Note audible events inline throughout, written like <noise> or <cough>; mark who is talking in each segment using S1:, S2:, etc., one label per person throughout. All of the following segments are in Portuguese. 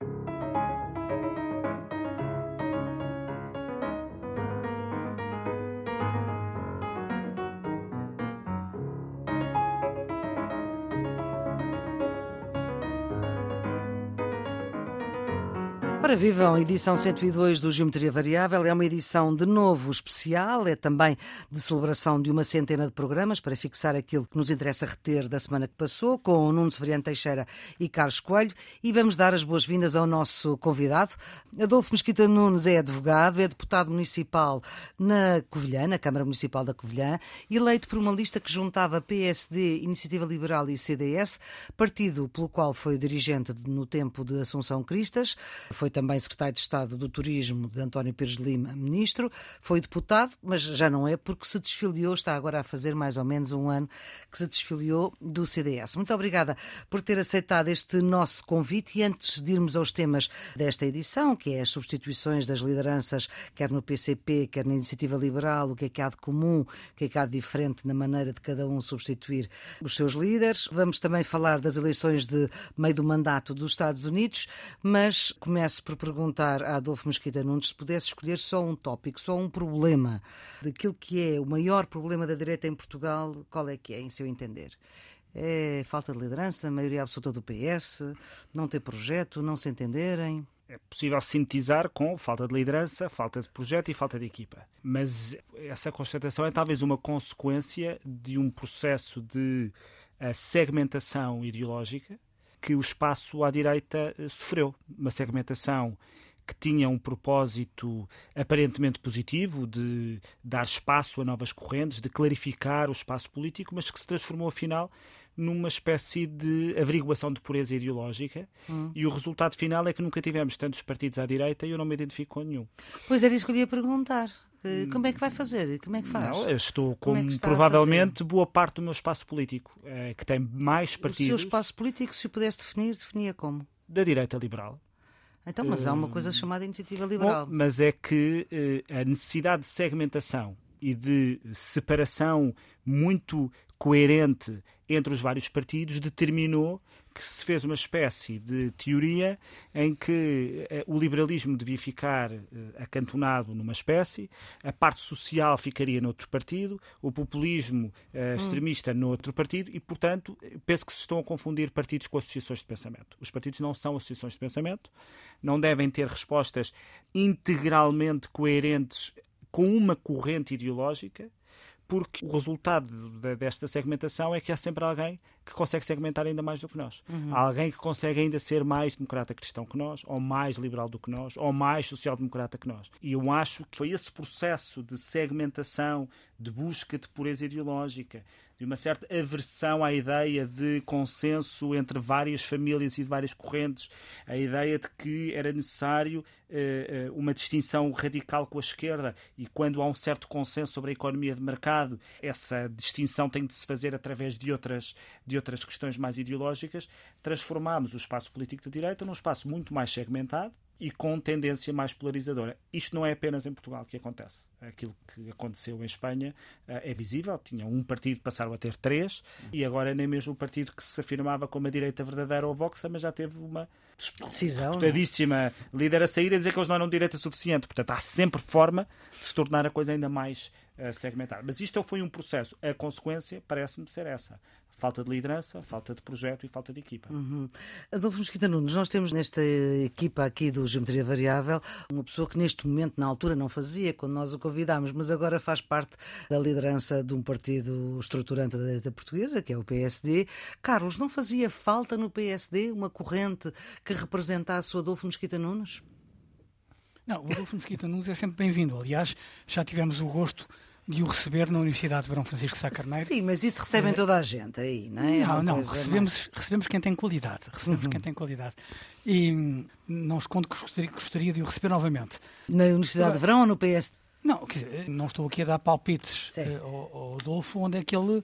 S1: Thank you Ora, vivam, edição 102 do Geometria Variável. É uma edição de novo especial, é também de celebração de uma centena de programas para fixar aquilo que nos interessa reter da semana que passou, com o Nuno Severiano Teixeira e Carlos Coelho. E vamos dar as boas-vindas ao nosso convidado. Adolfo Mesquita Nunes é advogado, é deputado municipal na Covilhã, na Câmara Municipal da Covilhã, eleito por uma lista que juntava PSD, Iniciativa Liberal e CDS, partido pelo qual foi dirigente no tempo de Assunção Cristas. Foi também secretário de Estado do Turismo de António Pires Lima, ministro, foi deputado, mas já não é porque se desfiliou, está agora a fazer mais ou menos um ano que se desfiliou do CDS. Muito obrigada por ter aceitado este nosso convite e antes de irmos aos temas desta edição, que é as substituições das lideranças, quer no PCP, quer na Iniciativa Liberal, o que é que há de comum, o que é que há de diferente na maneira de cada um substituir os seus líderes. Vamos também falar das eleições de meio do mandato dos Estados Unidos, mas começo por perguntar a Adolfo Mesquita Nunes se pudesse escolher só um tópico, só um problema daquilo que é o maior problema da direita em Portugal, qual é que é, em seu entender? É falta de liderança, maioria absoluta do PS, não ter projeto, não se entenderem?
S2: É possível sintetizar com falta de liderança, falta de projeto e falta de equipa. Mas essa constatação é talvez uma consequência de um processo de eh, segmentação ideológica que o espaço à direita eh, sofreu. Uma segmentação que tinha um propósito aparentemente positivo de dar espaço a novas correntes, de clarificar o espaço político, mas que se transformou afinal numa espécie de averiguação de pureza ideológica hum. e o resultado final é que nunca tivemos tantos partidos à direita e eu não me identifico com nenhum.
S1: Pois era isso que eu ia perguntar. Como é que vai fazer? Como é que faz?
S2: Não, eu estou com é provavelmente boa parte do meu espaço político, é, que tem mais partidos. O
S1: seu espaço político, se o pudesse definir, definia como?
S2: Da direita liberal.
S1: Então, mas há uma coisa hum, chamada iniciativa liberal.
S2: Bom, mas é que uh, a necessidade de segmentação e de separação muito coerente entre os vários partidos determinou que se fez uma espécie de teoria em que eh, o liberalismo devia ficar eh, acantonado numa espécie, a parte social ficaria noutro partido, o populismo eh, hum. extremista hum. noutro partido e, portanto, penso que se estão a confundir partidos com associações de pensamento. Os partidos não são associações de pensamento, não devem ter respostas integralmente coerentes com uma corrente ideológica porque o resultado desta segmentação é que há sempre alguém que consegue segmentar ainda mais do que nós. Uhum. Há alguém que consegue ainda ser mais democrata cristão que nós, ou mais liberal do que nós, ou mais social-democrata que nós. E eu acho que foi esse processo de segmentação, de busca de pureza ideológica, de uma certa aversão à ideia de consenso entre várias famílias e de várias correntes, a ideia de que era necessário uh, uma distinção radical com a esquerda. E quando há um certo consenso sobre a economia de mercado, essa distinção tem de se fazer através de outras, de outras questões mais ideológicas, transformámos o espaço político da direita num espaço muito mais segmentado, e com tendência mais polarizadora. Isto não é apenas em Portugal que acontece. Aquilo que aconteceu em Espanha eh, é visível. Tinha um partido, passaram a ter três, e agora nem mesmo o partido que se afirmava como a direita verdadeira ou Vox, mas já teve uma
S1: decisão
S2: disputadíssima líder a sair a dizer que eles não eram direita suficiente. Portanto, há sempre forma de se tornar a coisa ainda mais uh, segmentada. Mas isto foi um processo. A consequência parece-me ser essa falta de liderança, falta de projeto e falta de equipa.
S1: Uhum. Adolfo Mosquita Nunes, nós temos nesta equipa aqui do Geometria Variável uma pessoa que neste momento, na altura, não fazia, quando nós o convidámos, mas agora faz parte da liderança de um partido estruturante da direita portuguesa, que é o PSD. Carlos, não fazia falta no PSD uma corrente que representasse o Adolfo Mosquita Nunes?
S3: Não, o Adolfo Mosquita Nunes é sempre bem-vindo. Aliás, já tivemos o gosto de o receber na Universidade de Verão Francisco Sá Carneiro.
S1: Sim, mas isso recebem uh, toda a gente aí, não é?
S3: Não, não, recebemos, recebemos quem tem qualidade. Recebemos uhum. quem tem qualidade. E hum, não escondo que gostaria, gostaria de o receber novamente.
S1: Na Universidade de Verão ou no PS?
S3: Não, não estou aqui a dar palpites uh, ao, ao Adolfo onde é que ele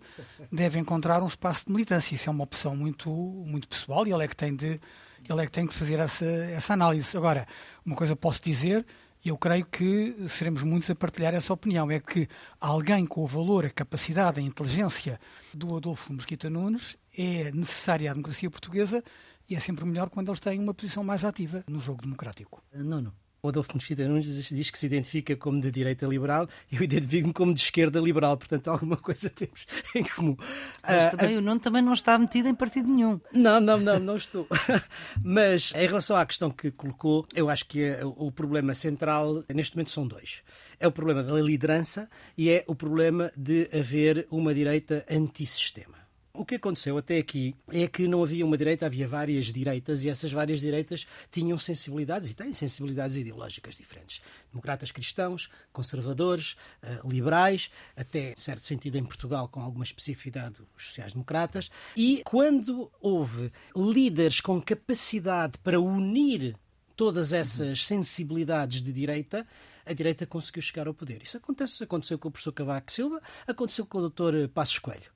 S3: deve encontrar um espaço de militância. Isso é uma opção muito, muito pessoal e ele é que tem de, ele é que tem que fazer essa, essa análise. Agora, uma coisa posso dizer eu creio que seremos muitos a partilhar essa opinião. É que alguém com o valor, a capacidade, a inteligência do Adolfo Mosquita Nunes é necessária à democracia portuguesa e é sempre melhor quando eles têm uma posição mais ativa no jogo democrático.
S4: Não, O Adolfo Mesquita Nunes diz que se identifica como de direita liberal e eu identifico-me como de esquerda liberal, portanto alguma coisa <laughs> temos em comum.
S1: Mas também, uh, o Nuno também não está metido em partido nenhum.
S4: Não, não, não, não estou. <laughs> Mas em relação à questão que colocou, eu acho que é o problema central neste momento são dois. É o problema da liderança e é o problema de haver uma direita antissistema. O que aconteceu até aqui é que não havia uma direita, havia várias direitas e essas várias direitas tinham sensibilidades e têm sensibilidades ideológicas diferentes. Democratas cristãos, conservadores, eh, liberais, até certo sentido em Portugal com alguma especificidade os sociais-democratas. E quando houve líderes com capacidade para unir todas essas sensibilidades de direita, a direita conseguiu chegar ao poder. Isso acontece, aconteceu com o professor Cavaco Silva, aconteceu com o doutor Passos Coelho.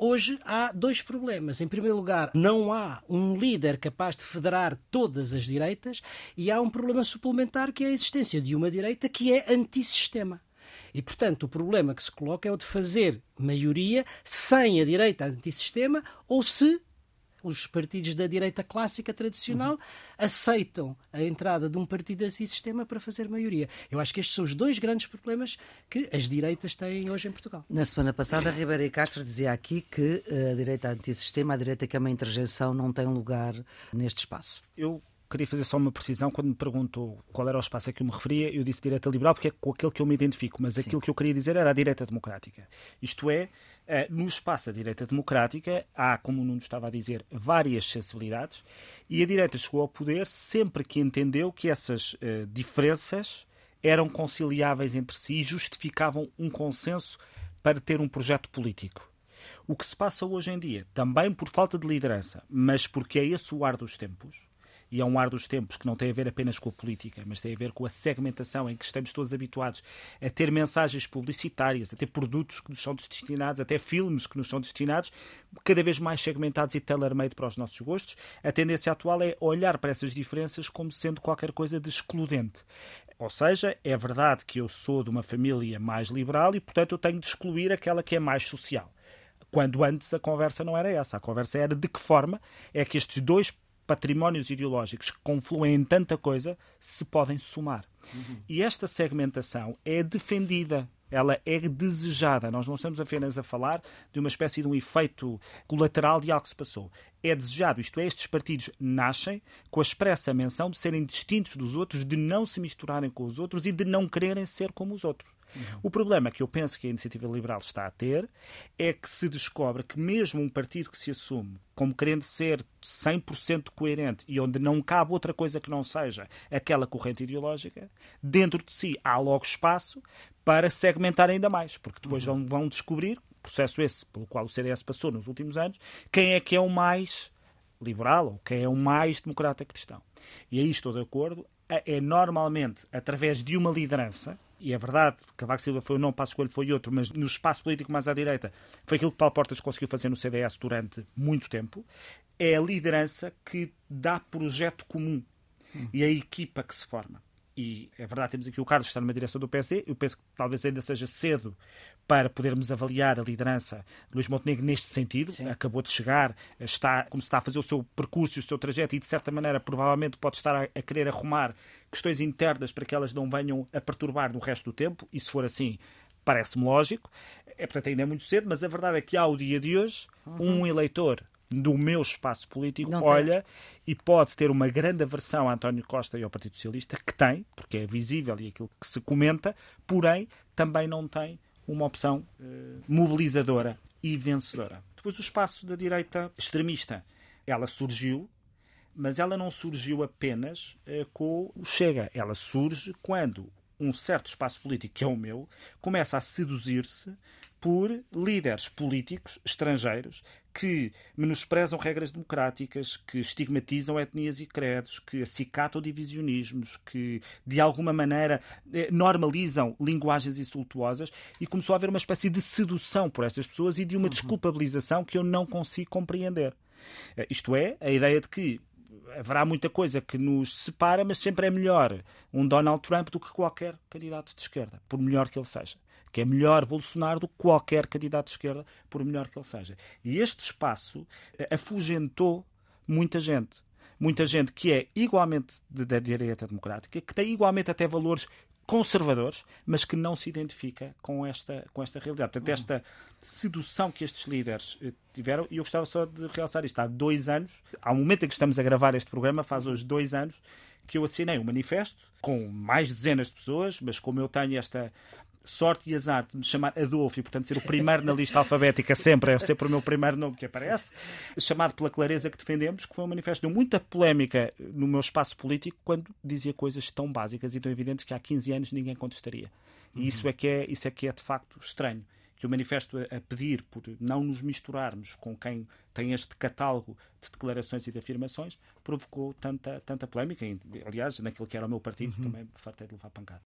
S4: Hoje há dois problemas. Em primeiro lugar, não há um líder capaz de federar todas as direitas e há um problema suplementar que é a existência de uma direita que é antissistema. E, portanto, o problema que se coloca é o de fazer maioria sem a direita antissistema ou se os partidos da direita clássica tradicional uhum. aceitam a entrada de um partido desse sistema para fazer maioria. Eu acho que estes são os dois grandes problemas que as direitas têm hoje em Portugal.
S1: Na semana passada, Ribeiro e Castro dizia aqui que a direita antissistema, a direita que é uma interjeição, não tem lugar neste espaço.
S2: Eu queria fazer só uma precisão. Quando me perguntou qual era o espaço a que eu me referia, eu disse direita liberal porque é com aquele que eu me identifico, mas Sim. aquilo que eu queria dizer era a direita democrática. Isto é, eh, no espaço da direita democrática há, como o Nuno estava a dizer, várias sensibilidades e a direita chegou ao poder sempre que entendeu que essas uh, diferenças eram conciliáveis entre si e justificavam um consenso para ter um projeto político. O que se passa hoje em dia, também por falta de liderança, mas porque é esse o ar dos tempos, e é um ar dos tempos que não tem a ver apenas com a política, mas tem a ver com a segmentação em que estamos todos habituados a ter mensagens publicitárias, a ter produtos que nos são destinados, até filmes que nos são destinados, cada vez mais segmentados e tailor-made para os nossos gostos. A tendência atual é olhar para essas diferenças como sendo qualquer coisa de excludente. Ou seja, é verdade que eu sou de uma família mais liberal e, portanto, eu tenho de excluir aquela que é mais social. Quando antes a conversa não era essa. A conversa era de que forma é que estes dois patrimónios ideológicos que confluem em tanta coisa se podem somar. Uhum. E esta segmentação é defendida ela é desejada. Nós não estamos apenas a falar de uma espécie de um efeito colateral de algo que se passou. É desejado, isto é, estes partidos nascem com a expressa menção de serem distintos dos outros, de não se misturarem com os outros e de não quererem ser como os outros. Uhum. O problema que eu penso que a iniciativa liberal está a ter é que se descobre que mesmo um partido que se assume como querendo ser 100% coerente e onde não cabe outra coisa que não seja aquela corrente ideológica, dentro de si há logo espaço para segmentar ainda mais, porque depois uhum. vão descobrir, processo esse pelo qual o CDS passou nos últimos anos, quem é que é o mais liberal ou quem é o mais democrata cristão. E aí estou de acordo, é, é normalmente através de uma liderança e é verdade, Cavaco Silva foi um não, Passo Escolho foi outro, mas no espaço político mais à direita foi aquilo que Paulo Portas conseguiu fazer no CDS durante muito tempo, é a liderança que dá projeto comum hum. e a equipa que se forma. E é verdade, temos aqui o Carlos que está numa direção do PSD, eu penso que talvez ainda seja cedo para podermos avaliar a liderança de Luís Montenegro neste sentido. Sim. Acabou de chegar, está, como está a fazer o seu percurso e o seu trajeto e, de certa maneira, provavelmente pode estar a, a querer arrumar questões internas para que elas não venham a perturbar no resto do tempo. E se for assim, parece-me lógico. É, portanto, ainda é muito cedo, mas a verdade é que há o dia de hoje uhum. um eleitor do meu espaço político não olha tem. e pode ter uma grande aversão a António Costa e ao Partido Socialista, que tem, porque é visível e aquilo que se comenta, porém também não tem uma opção uh, mobilizadora e vencedora. Depois, o espaço da direita extremista. Ela surgiu, mas ela não surgiu apenas uh, com o Chega. Ela surge quando um certo espaço político, que é o meu, começa a seduzir-se por líderes políticos estrangeiros que menosprezam regras democráticas, que estigmatizam etnias e credos, que acicatam divisionismos, que de alguma maneira eh, normalizam linguagens insultuosas e começou a haver uma espécie de sedução por estas pessoas e de uma uhum. desculpabilização que eu não consigo compreender. Eh, isto é, a ideia de que haverá muita coisa que nos separa, mas sempre é melhor um Donald Trump do que qualquer candidato de esquerda, por melhor que ele seja que é melhor Bolsonaro do que qualquer candidato de esquerda, por melhor que ele seja. E este espaço eh, afugentou muita gente. muita gente que é igualmente da direita democrática, que tem igualmente até valores conservadores, mas que não se identifica com esta, com esta realidade. Portanto, esta sedução que estes líderes eh, tiveram, e eu gostava só de realçar isto, há dois anos, ao momento em que estamos a gravar este programa, faz hoje dois anos, que eu assinei um manifesto com mais dezenas de pessoas, mas como eu tenho esta sorte e azar de me chamar Adolfo e, portanto, ser o primeiro na lista alfabética sempre, é sempre o meu primeiro nome que aparece, chamado pela clareza que defendemos, que foi um manifesto de muita polémica no meu espaço político quando dizia coisas tão básicas e tão evidentes que há 15 anos ninguém contestaria. E isso é que é, isso é, que é de facto estranho. Que o manifesto a pedir por não nos misturarmos com quem tem este catálogo de declarações e de afirmações provocou tanta, tanta polémica. Aliás, naquilo que era o meu partido, uhum. também fartei de levar pancada.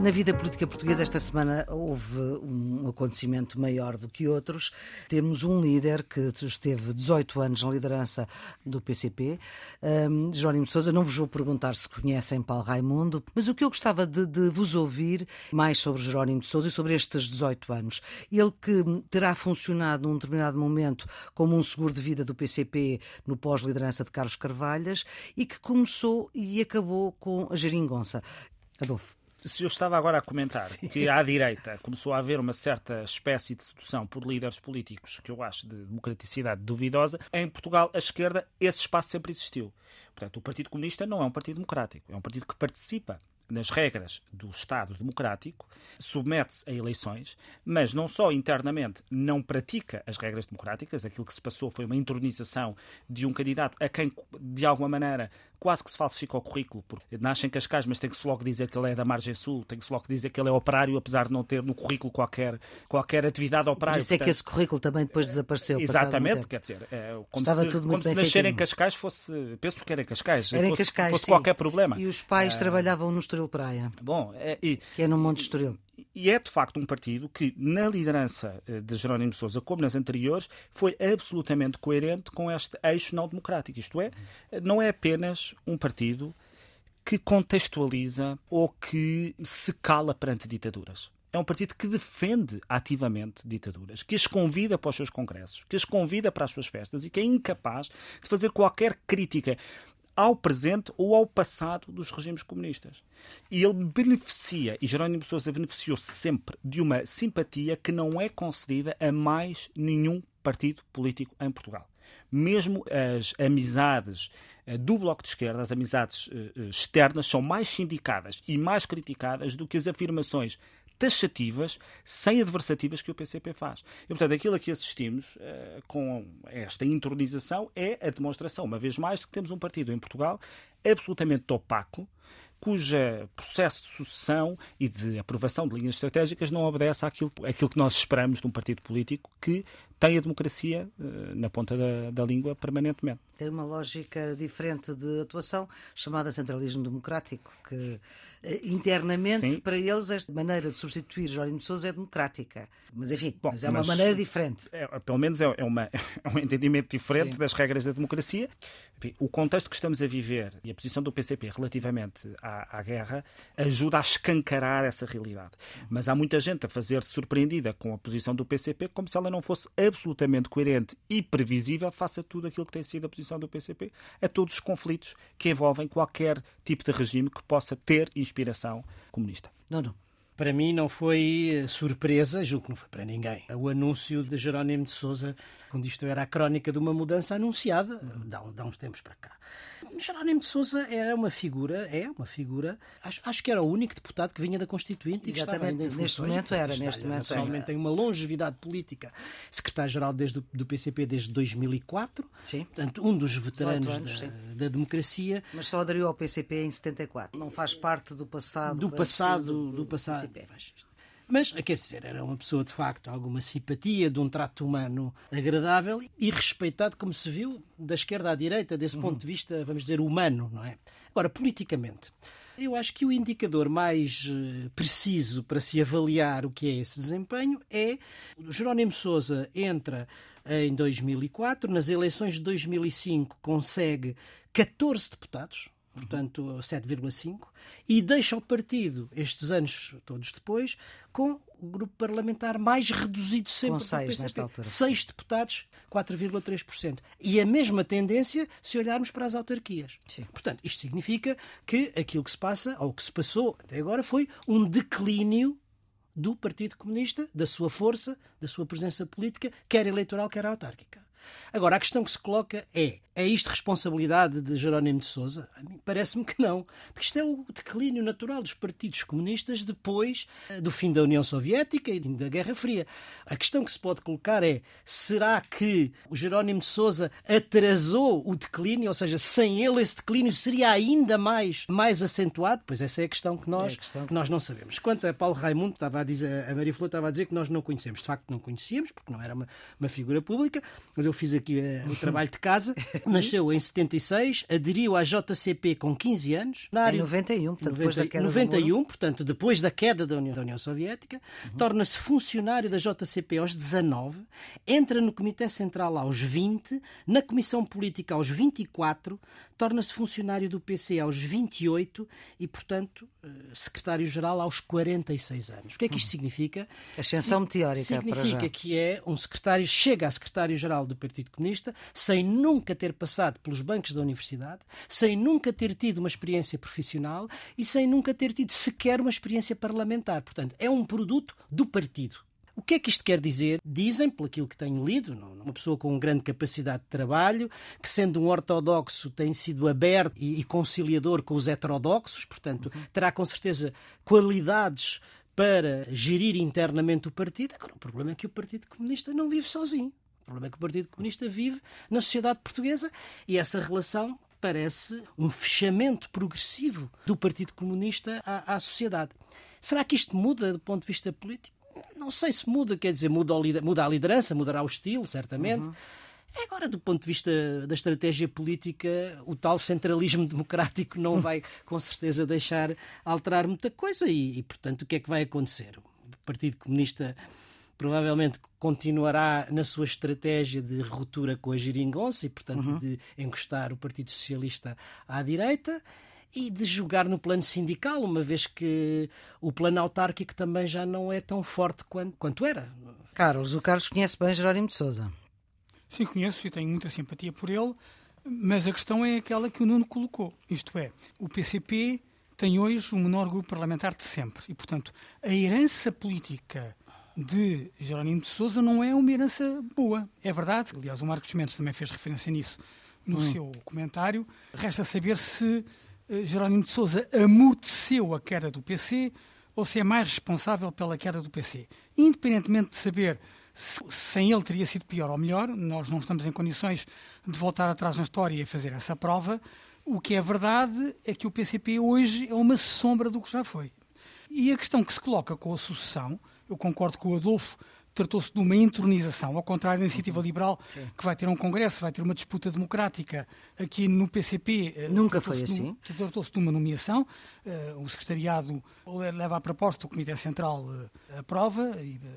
S1: Na vida política portuguesa, esta semana houve um acontecimento maior do que outros. Temos um líder que esteve 18 anos na liderança do PCP, um, Jerónimo Sousa. Não vos vou perguntar se conhecem Paulo Raimundo, mas o que eu gostava de, de vos ouvir mais sobre Jerónimo de Sousa e sobre estes 18 anos. Ele que terá funcionado num determinado momento como um seguro de vida do PCP no pós-liderança de Carlos Carvalhas e que começou e acabou com a geringonça. Adolfo
S2: se eu estava agora a comentar Sim. que à direita começou a haver uma certa espécie de sedução por líderes políticos, que eu acho de democraticidade duvidosa, em Portugal, a esquerda, esse espaço sempre existiu. Portanto, o Partido Comunista não é um partido democrático, é um partido que participa nas regras do Estado democrático, submete-se a eleições, mas não só internamente não pratica as regras democráticas, aquilo que se passou foi uma intronização de um candidato a quem, de alguma maneira, quase que se falsifica o currículo, porque nasce em Cascais, mas tem que se logo dizer que ele é da margem sul, tem que se logo dizer que ele é operário, apesar de não ter no currículo qualquer, qualquer atividade operária.
S1: Por isso é que esse currículo também depois desapareceu.
S2: Exatamente, quer dizer, é, como Estava se, tudo como se nascer em Cascais fosse, penso que era em Cascais,
S1: era
S2: em
S1: fosse, Cascais,
S2: fosse qualquer problema.
S1: E os pais é... trabalhavam no Estoril Praia.
S2: Bom, é, e,
S1: que é no Monte Estoril
S2: e é de facto um partido que, na liderança eh, de Jerónimo de Sousa, como nas anteriores, foi absolutamente coerente com este eixo não democrático. Isto é, não é apenas um partido que contextualiza ou que se cala perante ditaduras. É um partido que defende ativamente ditaduras, que as convida para os seus congressos, que as convida para as suas festas e que é incapaz de fazer qualquer crítica ao presente ou ao passado dos regimes comunistas. E ele beneficia, e Jerónimo de Sousa beneficiou sempre de uma simpatia que não é concedida a mais nenhum partido político em Portugal. Mesmo as amizades eh, do Bloco de Esquerda, as amizades eh, eh, externas, são mais sindicadas e mais criticadas do que as afirmações taxativas, sem adversativas que o PCP faz. E, portanto, aquilo a que assistimos uh, com esta intronização é a demonstração, uma vez mais, de que temos um partido em Portugal absolutamente opaco, cujo processo de sucessão e de aprovação de linhas estratégicas não obedece àquilo, àquilo que nós esperamos de um partido político que tem a democracia uh, na ponta da, da língua permanentemente.
S1: Tem uma lógica diferente de atuação chamada centralismo democrático, que eh, internamente Sim. para eles esta maneira de substituir Jorge de Sousa é democrática. Mas enfim, Bom, mas é uma mas maneira diferente.
S2: É, pelo menos é, é, uma, <laughs> é um entendimento diferente Sim. das regras da democracia. Enfim, o contexto que estamos a viver e a posição do PCP relativamente à, à guerra ajuda a escancarar essa realidade. Mas há muita gente a fazer-se surpreendida com a posição do PCP como se ela não fosse absolutamente coerente e previsível face a tudo aquilo que tem sido a posição do PCP, a todos os conflitos que envolvem qualquer tipo de regime que possa ter inspiração comunista.
S1: Não, não.
S4: Para mim não foi surpresa, julgo que não foi para ninguém, o anúncio de Jerónimo de Sousa quando isto era a crónica de uma mudança anunciada, dá, dá uns tempos para cá. Jerónimo de Sousa era uma figura, é uma figura, acho, acho que era o único deputado que vinha da Constituinte
S1: Exatamente,
S4: e que
S1: estava neste momento era, neste momento
S4: era. tem uma longevidade política, secretário-geral desde do PCP desde 2004,
S1: sim.
S4: portanto um dos veteranos anos, da, da, democracia.
S1: Mas só aderiu ao PCP em 74, não faz parte do passado
S4: do passado do, do, do passado. PCP. Mas, quer dizer, era uma pessoa de facto alguma simpatia, de um trato humano agradável e respeitado, como se viu, da esquerda à direita, desse ponto de vista, vamos dizer, humano, não é? Agora, politicamente, eu acho que o indicador mais eh, preciso para se avaliar o que é esse desempenho é Jerónimo Sousa entra em 2004, nas eleições de 2005 consegue 14 deputados, portanto 7,5, e deixa o partido, estes anos todos depois, com o grupo parlamentar mais reduzido sempre
S1: Com seis, nesta altura.
S4: Seis deputados, 4,3%. E a mesma tendência se olharmos para as autarquias. Sim. Portanto, isto significa que aquilo que se passa, ou que se passou até agora, foi um declínio do Partido Comunista, da sua força, da sua presença política, quer eleitoral, quer autárquica. Agora, a questão que se coloca é: é isto responsabilidade de Jerónimo de Souza? Parece-me que não. Porque isto é o declínio natural dos partidos comunistas depois eh, do fim da União Soviética e da Guerra Fria. A questão que se pode colocar é: será que o Jerónimo de Souza atrasou o declínio? Ou seja, sem ele esse declínio seria ainda mais, mais acentuado? Pois essa é a questão que nós, é questão... que nós não sabemos. Quanto a Paulo Raimundo, estava a dizer, a Maria Flor estava a dizer que nós não conhecemos. De facto, não conhecíamos, porque não era uma, uma figura pública, mas eu fiz aqui uh, o <laughs> trabalho de casa. Nasceu em 76, aderiu à JCP com 15 anos.
S1: Na área... Em 91, portanto, 90, depois da queda
S4: 91, portanto, depois da queda da União, da União Soviética. Uhum. Torna-se funcionário da JCP aos 19, entra no Comitê Central aos 20, na Comissão Política aos 24, torna-se funcionário do PC aos 28 e, portanto, eh, secretário-geral aos 46 anos. O que é que isto significa?
S1: Ascensão meteórica.
S4: Significa que é um secretário, chega a secretário-geral do Partido Comunista sem nunca ter passado pelos bancos da universidade, sem nunca ter tido uma experiência profissional e sem nunca ter tido sequer uma experiência parlamentar. Portanto, é um produto do partido. O que é que isto quer dizer? Dizem, pelo aquilo que tenho lido, uma pessoa com grande capacidade de trabalho, que sendo um ortodoxo tem sido aberto e conciliador com os heterodoxos, portanto, uhum. terá com certeza qualidades para gerir internamente o partido. Agora, o problema é que o Partido Comunista não vive sozinho. O problema é que o Partido Comunista vive na sociedade portuguesa e essa relação parece um fechamento progressivo do Partido Comunista à, à sociedade. Será que isto muda do ponto de vista político? não sei se muda, quer dizer, muda, muda a liderança, mudará o estilo, certamente. Uhum. Agora, do ponto de vista da estratégia política, o tal centralismo <laughs> democrático não vai, com certeza, deixar alterar muita coisa. E, e, portanto, o que é que vai acontecer? O Partido Comunista provavelmente continuará na sua estratégia de ruptura com a geringonça e, portanto, uhum. de encostar o Partido Socialista à direita e de jogar no plano sindical, uma vez que o plano autárquico também já não é tão forte quanto, quanto era.
S1: Carlos, o Carlos conhece bem Jerónimo de Souza.
S3: Sim, conheço e tenho muita simpatia por ele, mas a questão é aquela que o Nuno colocou. Isto é, o PCP tem hoje o menor grupo parlamentar de sempre e, portanto, a herança política de Jerónimo de Souza não é uma herança boa. É verdade, aliás, o Marcos Mendes também fez referência nisso no hum. seu comentário. Resta saber se eh, Jerónimo de Sousa amorteceu a queda do PC ou se é mais responsável pela queda do PC. Independentemente de saber se sem ele teria sido pior ou melhor, nós não estamos em condições de voltar atrás na história e fazer essa prova. O que é verdade é que o PCP hoje é uma sombra do que já foi. E a questão que se coloca com a sucessão, eu concordo com o Adolfo, tratou-se de uma entronização, ao contrário da iniciativa liberal, Sim. que vai ter um congresso, vai ter uma disputa democrática. Aqui no PCP.
S1: Eh, Nunca foi assim.
S3: Tratou-se de uma nomeação. Uh, o secretariado leva a proposta, o Comitê Central uh, aprova.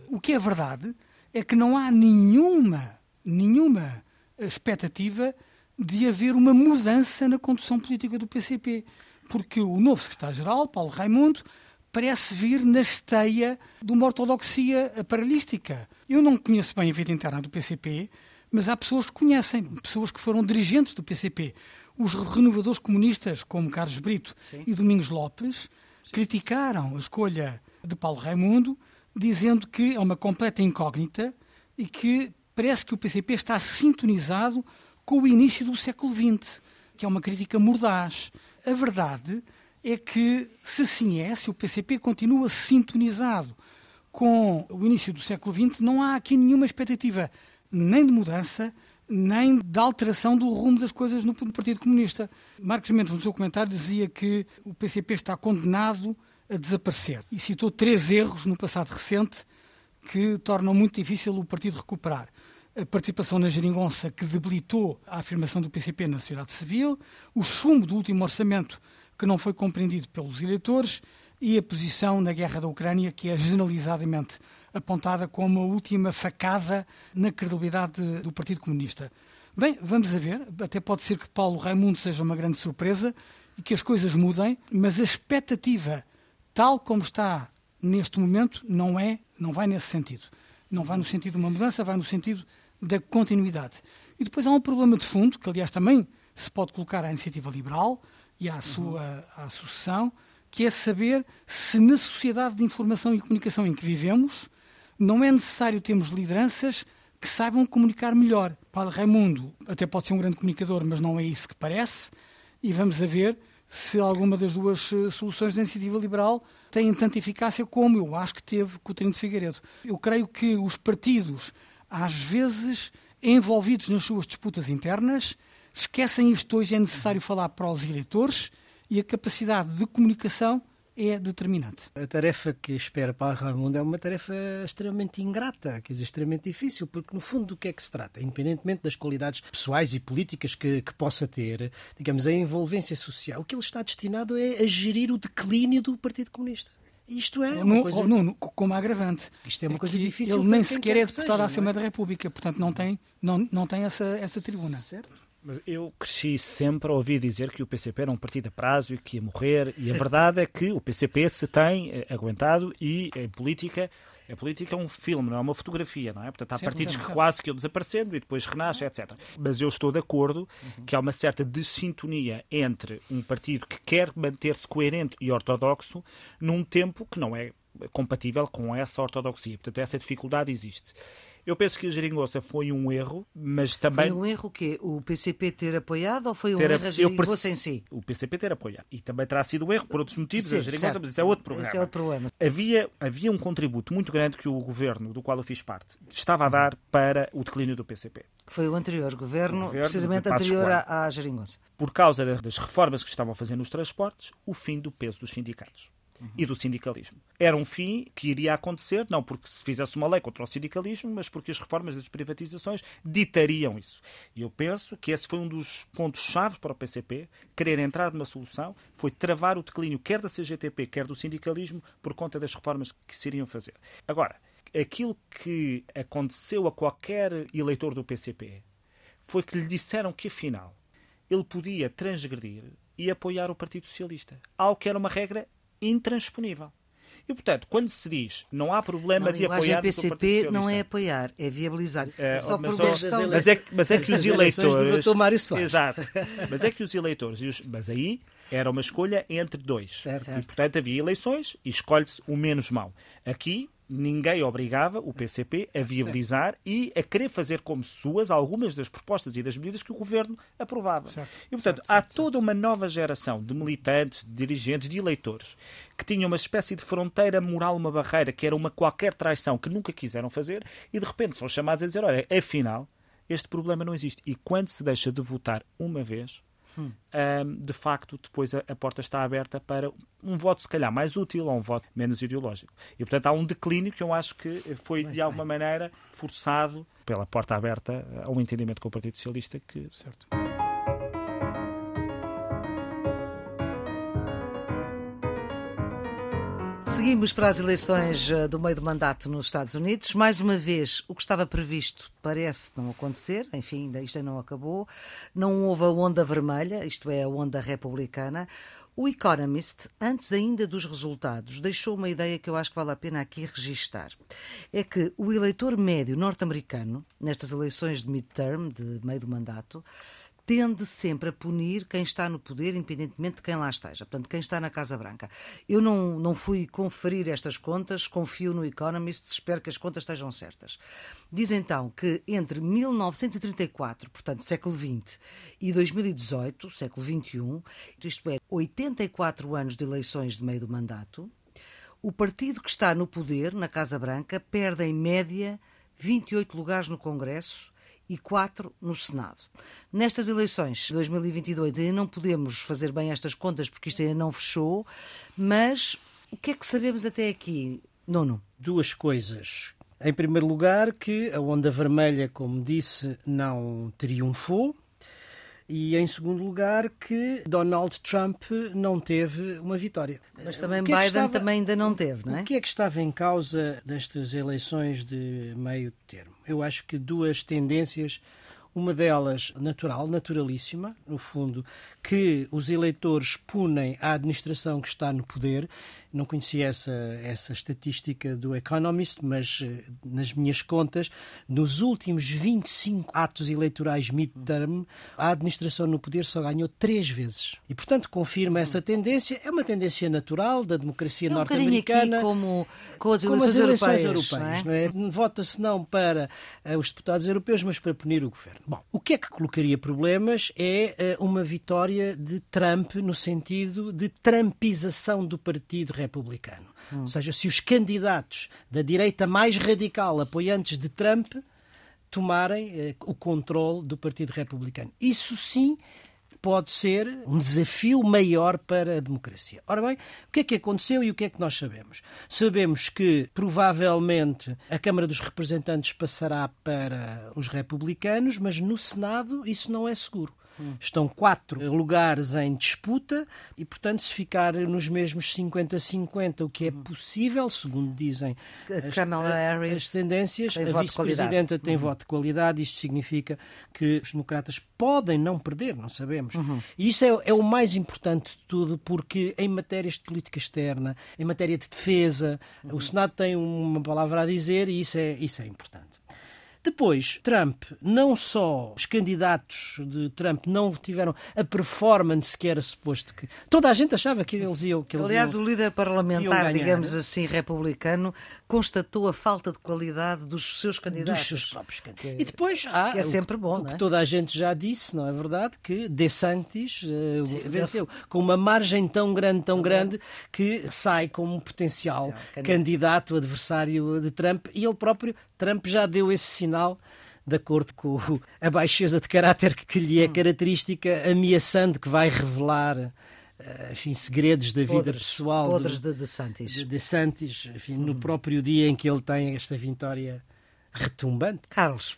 S3: O que é verdade é que não há nenhuma, nenhuma expectativa de haver uma mudança na condução política do PCP. Porque o novo secretário-geral, Paulo Raimundo, parece vir na esteia de uma ortodoxia aparelhística. Eu não conheço bem a vida interna do PCP, mas há pessoas que conhecem, pessoas que foram dirigentes do PCP. Os renovadores comunistas, como Carlos Brito Sim. e Domingos Lopes, Sim. criticaram a escolha de Paulo Raimundo, dizendo que é uma completa incógnita e que parece que o PCP está sintonizado com o início do século XX, que é uma crítica mordaz. A verdade é que, se assim é, se o PCP continua sintonizado com o início do século XX, não há aqui nenhuma expectativa nem de mudança, nem de alteração do rumo das coisas no Partido Comunista. Marcos Mendes, no seu comentário, dizia que o PCP está condenado a desaparecer e citou três erros no passado recente que tornam muito difícil o partido recuperar. A participação na geringonça que debilitou a afirmação do PCP na sociedade civil, o chumbo do último orçamento que não foi compreendido pelos eleitores e a posição na guerra da Ucrânia, que é generalizadamente apontada como a última facada na credibilidade do Partido Comunista. Bem, vamos a ver. Até pode ser que Paulo Raimundo seja uma grande surpresa e que as coisas mudem, mas a expectativa, tal como está neste momento, não é não vai nesse sentido. Não vai no sentido de uma mudança, vai no sentido da continuidade. E depois há um problema de fundo, que aliás também se pode colocar à iniciativa liberal e à sua à sucessão, que é saber se na sociedade de informação e comunicação em que vivemos não é necessário termos lideranças que saibam comunicar melhor. Padre Raimundo até pode ser um grande comunicador, mas não é isso que parece, e vamos a ver se alguma das duas eh, soluções da iniciativa liberal têm tanta eficácia como eu acho que teve Coutinho de Figueiredo. Eu creio que os partidos, às vezes, envolvidos nas suas disputas internas, esquecem isto hoje, é necessário falar para os eleitores e a capacidade de comunicação é determinante.
S4: A tarefa que espera para Raimundo é uma tarefa extremamente ingrata, quer dizer, extremamente difícil, porque no fundo do que é que se trata? Independentemente das qualidades pessoais e políticas que, que possa ter, digamos, a envolvência social, o que ele está destinado é a gerir o declínio do Partido Comunista. Isto é uma
S3: no,
S4: coisa...
S3: no, como agravante.
S4: Isto é uma coisa difícil.
S3: Ele nem sequer é deputado da Assembleia é? da República, portanto não tem, não, não tem essa, essa tribuna.
S4: Certo.
S2: Mas eu cresci sempre a ouvir dizer que o PCP era um partido a prazo e que ia morrer, e a verdade é que o PCP se tem eh, aguentado e em política. A política é um filme, não é uma fotografia, não é? Portanto, há partidos que quase que iam desaparecendo e depois renascem, etc. Mas eu estou de acordo uhum. que há uma certa desintonia entre um partido que quer manter-se coerente e ortodoxo num tempo que não é compatível com essa ortodoxia. Portanto, essa dificuldade existe. Eu penso que a geringonça foi um erro, mas também.
S1: Foi um erro o quê? O PCP ter apoiado ou foi um erro a geringonça em si?
S2: O PCP ter apoiado. E também terá sido um erro por outros motivos, Sim, a geringonça, certo. mas isso é outro problema.
S1: Esse é outro problema.
S2: Havia, havia um contributo muito grande que o governo, do qual eu fiz parte, estava a dar para o declínio do PCP.
S1: Que foi o anterior governo, o governo precisamente anterior à, à geringonça.
S2: Por causa das reformas que estavam a fazer nos transportes, o fim do peso dos sindicatos uhum. e do sindicalismo. Era um fim que iria acontecer, não porque se fizesse uma lei contra o sindicalismo, mas porque as reformas das privatizações ditariam isso. E eu penso que esse foi um dos pontos-chave para o PCP, querer entrar numa solução, foi travar o declínio quer da CGTP, quer do sindicalismo, por conta das reformas que se iriam fazer. Agora, aquilo que aconteceu a qualquer eleitor do PCP foi que lhe disseram que, afinal, ele podia transgredir e apoiar o Partido Socialista. Algo que era uma regra intransponível. E, portanto, quando se diz não há problema
S1: não,
S2: de apoiar...
S1: PCP não é apoiar, é viabilizar. É, só
S2: mas,
S1: por
S2: questão... mas, é, <laughs> mas é que os eleitores... Do Mário Soares. Exato. Mas é que os eleitores... Os... Mas aí era uma escolha entre dois.
S1: Certo.
S2: E, portanto, havia eleições e escolhe-se o menos mau. Aqui ninguém obrigava o PCP a viabilizar certo. e a querer fazer como suas algumas das propostas e das medidas que o governo aprovava. Certo. E, portanto, certo, há toda uma nova geração de militantes, de dirigentes, de eleitores que tinham uma espécie de fronteira moral, uma barreira, que era uma qualquer traição que nunca quiseram fazer e, de repente, são chamados a dizer: olha, afinal, este problema não existe. E quando se deixa de votar uma vez, hum. um, de facto, depois a, a, porta está aberta para um voto, se calhar, mais útil ou um voto menos ideológico. E, portanto, há um declínio que eu acho que foi, de alguma maneira, forçado pela porta aberta a um entendimento com o Partido Socialista que.
S3: Certo.
S1: Seguimos para as eleições eh, do meio do mandato nos Estados Unidos. Mais uma vez, o que estava previsto parece não acontecer. Enfim, ainda isto não acabou. Não houve a onda vermelha, isto é, a onda republicana. O Economist, antes ainda dos resultados, deixou uma ideia que eu acho que vale a pena aqui registar. É que o eleitor médio norte-americano, nestas eleições de midterm, de meio do mandato, tende sempre a punir quem está no poder, independentemente de quem lá esteja, portanto, quem está na Casa Branca. Eu não, não fui conferir estas contas, confio no Economist, espero que as contas estejam certas. Diz então que entre 1934, portanto, século XX, e 2018, século XXI, isto é, 84 anos de eleições de meio do mandato, o partido que está no poder, na Casa Branca, perde em média 28 lugares no Congresso e quatro no Senado. Nestas eleições de 2022 ainda não podemos fazer bem estas contas porque isto ainda não fechou, mas o que é que sabemos até aqui, Nono?
S4: Duas coisas. Em primeiro lugar, que a onda vermelha, como disse, não triunfou. E em segundo lugar, que Donald Trump não teve uma vitória.
S1: Mas também é Biden estava, também ainda não teve, não é?
S4: O que é que estava em causa nestas eleições de meio termo? Eu acho que duas tendências uma delas natural, naturalíssima, no fundo, que os eleitores punem a administração que está no poder não conhecia essa, essa estatística do Economist, mas eh, nas minhas contas, nos últimos 25 atos eleitorais midterm, a administração no poder só ganhou três vezes. E, portanto, confirma essa tendência. É uma tendência natural da democracia
S1: é um
S4: norte-americana.
S1: como com as eleições,
S4: como as eleições
S1: europeias.
S4: europeias não é? é? Vota-se não para uh, os deputados europeus, mas para punir o governo. Bom, o que é que colocaria problemas é uh, uma vitória de Trump no sentido de trumpização do Partido Republicano. Hum. Ou seja, se os candidatos da direita mais radical, apoiantes de Trump, tomarem uh, o controle do Partido Republicano. Isso sim pode ser um desafio maior para a democracia. Ora bem, o que é que aconteceu e o que é que nós sabemos? Sabemos que provavelmente a Câmara dos Representantes passará para os republicanos, mas no Senado isso não é seguro. Estão quatro lugares em disputa e, portanto, se ficar nos mesmos 50-50, o que é possível, segundo dizem as,
S1: Harris
S4: as tendências, a vice-presidenta tem uhum. voto de qualidade. Isto significa que os democratas podem não perder, não sabemos. Uhum. E isso é, é, o mais importante de tudo, porque em matérias de política externa, em matéria de defesa, uhum. o Senado tem uma palavra a dizer e isso é, isso é importante. Depois, Trump, não só os candidatos de Trump não tiveram a performance que era suposto que. Toda a gente achava que eles iam. Que eles
S1: Aliás,
S4: iam,
S1: o líder parlamentar, digamos assim, republicano, constatou a falta de qualidade dos seus candidatos.
S4: Dos seus próprios candidatos. E depois há.
S1: é sempre bom.
S4: O,
S1: é?
S4: que toda a gente já disse, não é verdade? Que DeSantis uh, Sim, venceu com uma margem tão grande, tão grande, que sai como um potencial candidato. candidato adversário de Trump e ele próprio Trump já deu esse sinal de acordo com a baixeza de caráter que lhe é hum. característica, ameaçando que vai revelar eh, enfim, segredos da vida podres, pessoal
S1: podres de, de Santis,
S4: de, de Santis enfim, no hum. próprio dia em que ele tem esta vitória retumbante.
S1: Carlos.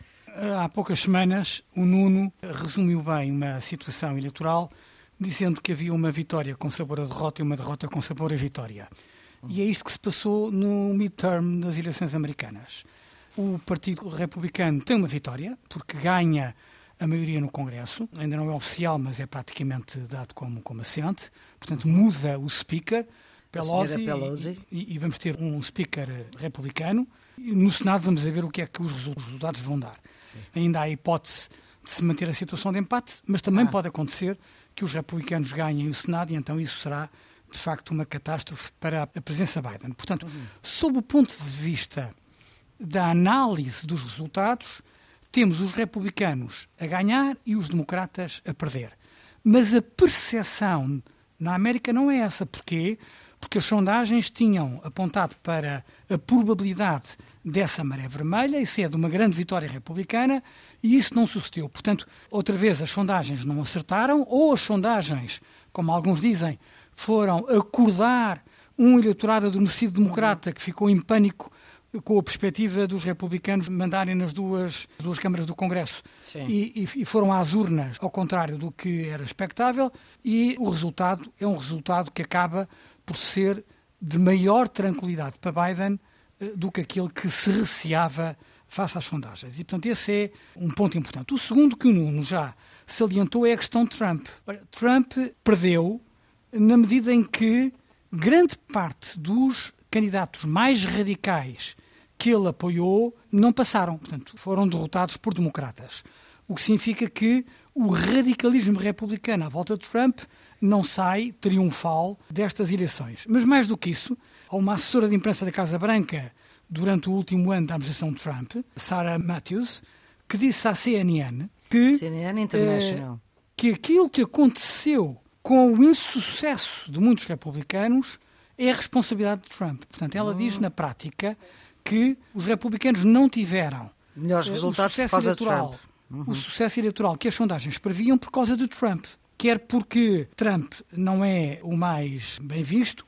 S3: Há poucas semanas, o Nuno resumiu bem uma situação eleitoral dizendo que havia uma vitória com sabor a derrota e uma derrota com sabor a vitória. E é isto que se passou no midterm das eleições americanas. O Partido Republicano tem uma vitória, porque ganha a maioria no Congresso, ainda não é oficial, mas é praticamente dado como, como assente, portanto muda o speaker, Pelosi,
S1: Pelosi.
S3: E, e, vamos ter um speaker republicano. E no Senado vamos ver o que é que os resultados vão dar. Sim. Ainda há a hipótese de se manter a situação de empate, mas também ah. pode acontecer que os republicanos ganhem o Senado e então isso será de facto uma catástrofe para a presença Biden. Portanto, uhum. sob o ponto de vista da análise dos resultados, temos os republicanos a ganhar e os democratas a perder. Mas a percepção na América não é essa. Porquê? Porque as sondagens tinham apontado para a probabilidade dessa maré vermelha, isso é de uma grande vitória republicana, e isso não sucedeu. Portanto, outra vez as sondagens não acertaram, ou as sondagens, como alguns dizem, foram acordar um eleitorado adormecido democrata que ficou em pânico com a perspectiva dos republicanos mandarem nas duas, duas câmaras do Congresso e, e, foram às urnas, ao contrário do que era expectável, e o resultado é um resultado que acaba por ser de maior tranquilidade para Biden eh, do que aquele que se receava face às sondagens. E, portanto, esse é um ponto importante. O segundo que o Nuno já salientou é a questão de Trump. Trump perdeu na medida em que grande parte dos candidatos mais radicais que ele apoiou não passaram, portanto, foram derrotados por democratas. O que significa que o radicalismo republicano à volta de Trump não sai triunfal destas eleições. Mas mais do que isso, há uma assessora de imprensa da Casa Branca durante o último ano da administração de Trump, Sarah Matthews, que disse à CNN que,
S1: CNN International.
S3: Eh, que aquilo que aconteceu com o insucesso de muitos republicanos é a responsabilidade de Trump. Portanto, ela diz hum. na prática que os republicanos não tiveram
S1: melhores resultados
S3: o sucesso eleitoral, uhum. o sucesso eleitoral que as sondagens previam por causa de Trump. Quer porque Trump não é o mais bem visto,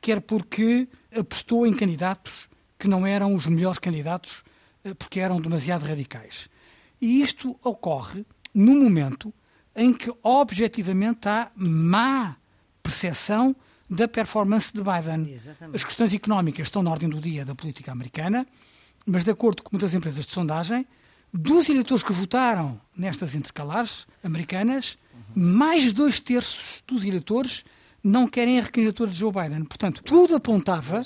S3: quer porque apostou em candidatos que não eram os melhores candidatos uh, porque eram demasiado radicais. E isto ocorre no momento em que objetivamente há má percepção da performance de Biden. Exatamente. As questões económicas estão na ordem do dia da política americana, mas de acordo com muitas empresas de sondagem, dos eleitores que votaram nestas intercalares americanas, uhum. mais dois terços dos eleitores não querem a recandidatura de Joe Biden. Portanto, tudo apontava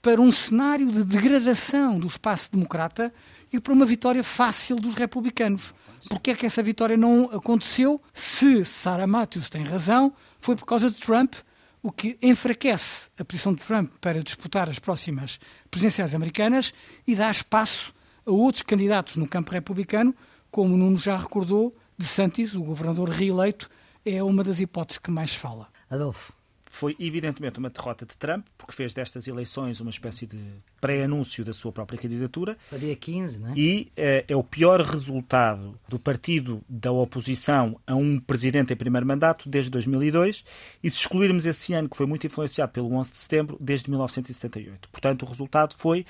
S3: para um cenário de degradação do espaço democrata e para uma vitória fácil dos republicanos. Porquê é que essa vitória não aconteceu? Se Sarah Matthews tem razão, foi por causa de Trump, o que enfraquece a posição de Trump para disputar as próximas presidenciais americanas e dá espaço a outros candidatos no campo republicano, como Nuno já recordou, de Santis, o governador reeleito, é uma das hipóteses que mais fala.
S1: Adolfo
S2: foi evidentemente uma derrota de Trump, porque fez destas eleições uma espécie de pré-anúncio da sua própria candidatura.
S1: Para dia 15, não é?
S2: E é, é o pior resultado do partido da oposição a um presidente em primeiro mandato desde 2002, e se excluirmos esse ano, que foi muito influenciado pelo 11 de setembro, desde 1978. Portanto, o resultado foi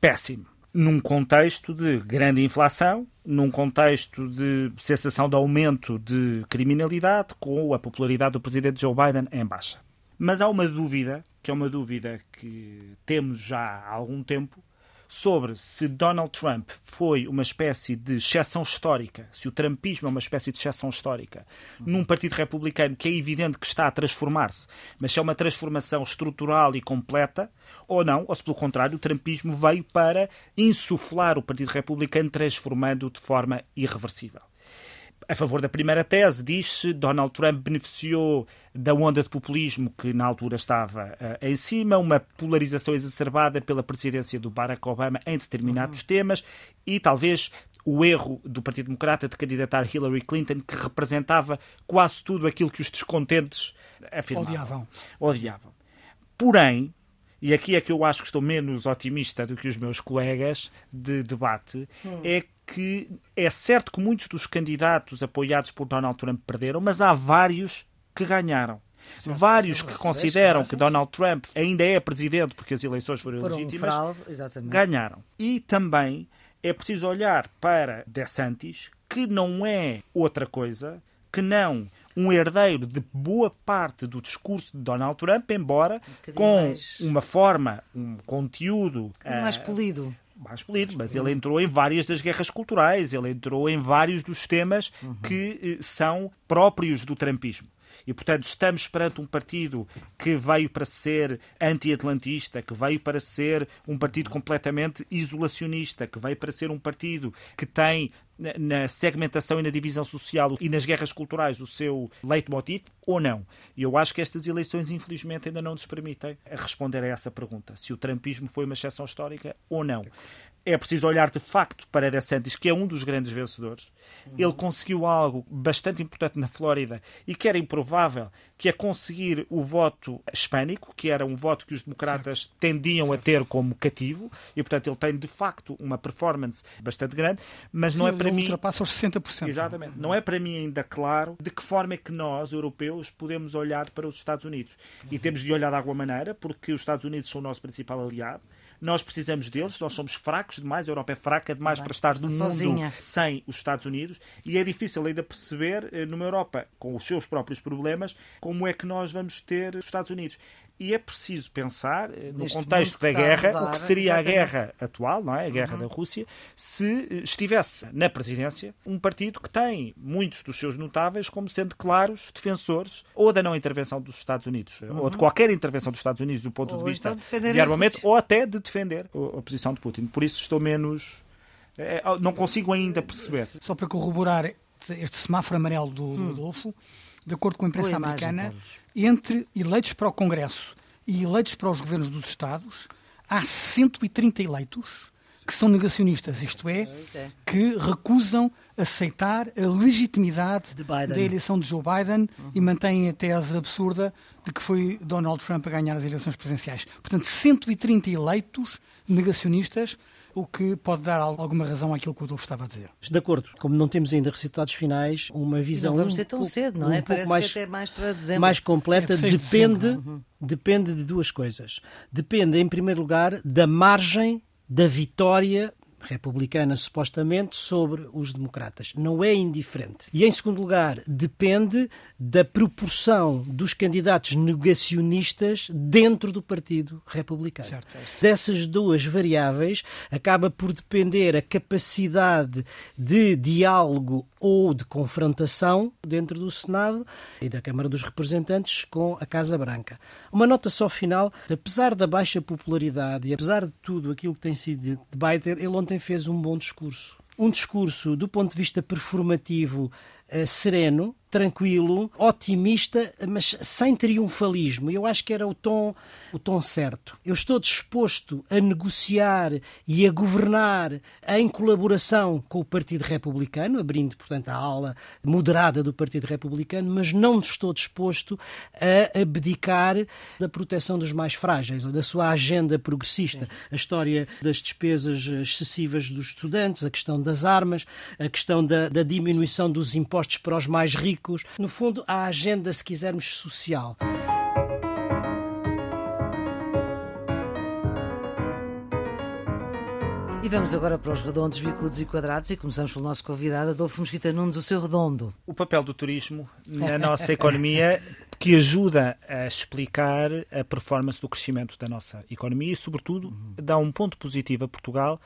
S2: péssimo num contexto de grande inflação, num contexto de sensação de aumento de criminalidade, com a popularidade do presidente Joe Biden em baixa. Mas há uma dúvida, que é uma dúvida que temos já há algum tempo, sobre se Donald Trump foi uma espécie de exceção histórica, se o Trumpismo é uma espécie de exceção histórica, num partido republicano que é evidente que está a transformar-se, mas se é uma transformação estrutural e completa, ou não, ou se pelo contrário o Trumpismo veio para insuflar o Partido Republicano, transformando-o de forma irreversível a favor da primeira tese, diz-se Donald Trump beneficiou da onda de populismo que na altura estava uh, em cima, uma polarização exacerbada pela presidência do Barack Obama em determinados uhum. temas e talvez o erro do Partido Democrata de candidatar Hillary Clinton, que representava quase tudo aquilo que os descontentes afirmavam.
S3: Odiavam.
S2: Odiavam. Porém, e aqui é que eu acho que estou menos otimista do que os meus colegas de debate, hum. é que é certo que muitos dos candidatos apoiados por Donald Trump perderam, mas há vários que ganharam. Sim, vários que consideram que Donald Trump ainda é presidente porque as eleições foram, foram legítimas, fraude, ganharam. E também é preciso olhar para DeSantis, que não é outra coisa que não um herdeiro de boa parte do discurso de Donald Trump, embora um com mais... uma forma, um conteúdo
S1: um mais uh, polido.
S2: Mais polido, mas ele entrou em várias das guerras culturais, ele entrou em vários dos temas uhum. que uh, são próprios do trumpismo. E, portanto, estamos perante um partido que veio para ser anti-atlantista, que veio para ser um partido completamente isolacionista, que veio para ser um partido que tem na segmentação e na divisão social e nas guerras culturais o seu leitmotiv ou não? E eu acho que estas eleições, infelizmente, ainda não nos permitem responder a essa pergunta: se o trumpismo foi uma exceção histórica ou não é preciso olhar de facto para DeSantis, que é um dos grandes vencedores. Ele conseguiu algo bastante importante na Flórida e que era improvável, que é conseguir o voto hispânico, que era um voto que os democratas certo. tendiam certo. a ter como cativo, e portanto ele tem de facto uma performance bastante grande, mas Sim, não é para mim.
S3: ultrapassa os 60%.
S2: Exatamente. Não é para mim ainda claro de que forma é que nós, europeus, podemos olhar para os Estados Unidos. E temos de olhar de alguma maneira, porque os Estados Unidos são o nosso principal aliado nós precisamos deles, nós somos fracos demais, a Europa é fraca demais para estar no sozinha. mundo sem os Estados Unidos e é difícil ainda perceber, eh, numa Europa com os seus próprios problemas, como é que nós vamos ter os Estados Unidos. E é preciso pensar, eh, no contexto da guerra, o que seria exatamente. a guerra atual, não é? a guerra uhum. da Rússia, se eh, estivesse na presidência um partido que tem muitos dos seus notáveis como sendo claros defensores ou da não intervenção dos Estados Unidos, uhum. ou de qualquer intervenção dos Estados Unidos do ponto ou de vista então de armamento, ou até de defender a posição de Putin. Por isso estou menos. Não consigo ainda perceber.
S3: Só para corroborar este semáforo amarelo do, do hum. Adolfo, de acordo com a imprensa americana, entre eleitos para o Congresso e eleitos para os governos dos Estados, há 130 eleitos que são negacionistas, isto é, é, que recusam aceitar a legitimidade da eleição de Joe Biden uhum. e mantêm a tese absurda de que foi Donald Trump a ganhar as eleições presidenciais. Portanto, 130 eleitos negacionistas o que pode dar alguma razão àquilo que o Adolfo estava a dizer.
S4: De acordo, como não temos ainda resultados finais, uma visão.
S1: Não vamos ter tão cedo, não é? Um Parece mais, que até mais para dezembro.
S4: Mais completa, é depende, de depende de duas coisas. Depende, em primeiro lugar, da margem da vitória republicana, supostamente, sobre os democratas. Não é indiferente. E, em segundo lugar, depende da proporção dos candidatos negacionistas dentro do Partido Republicano. Certo. Dessas duas variáveis, acaba por depender a capacidade de diálogo ou de confrontação dentro do Senado e da Câmara dos Representantes com a Casa Branca. Uma nota só final, apesar da baixa popularidade e apesar de tudo aquilo que tem sido de Biden, ele ontem fez um bom discurso. Um discurso, do ponto de vista performativo, eh, sereno, tranquilo, otimista, mas sem triunfalismo. Eu acho que era o tom, o tom certo. Eu estou disposto a negociar e a governar em colaboração com o Partido Republicano, abrindo, portanto, a ala moderada do Partido Republicano, mas não estou disposto a abdicar da proteção dos mais frágeis, ou da sua agenda progressista. A história das despesas excessivas dos estudantes, a questão das armas, a questão da, da diminuição dos impostos para os mais ricos ricos. No fundo, a agenda, se quisermos, social.
S1: E vamos agora para os redondos, bicudos e quadrados e começamos pelo nosso convidado, Adolfo Mosquita Nunes, o seu redondo.
S2: O papel do turismo na nossa economia que ajuda a explicar a performance do crescimento da nossa economia e, sobretudo, dá um ponto positivo a Portugal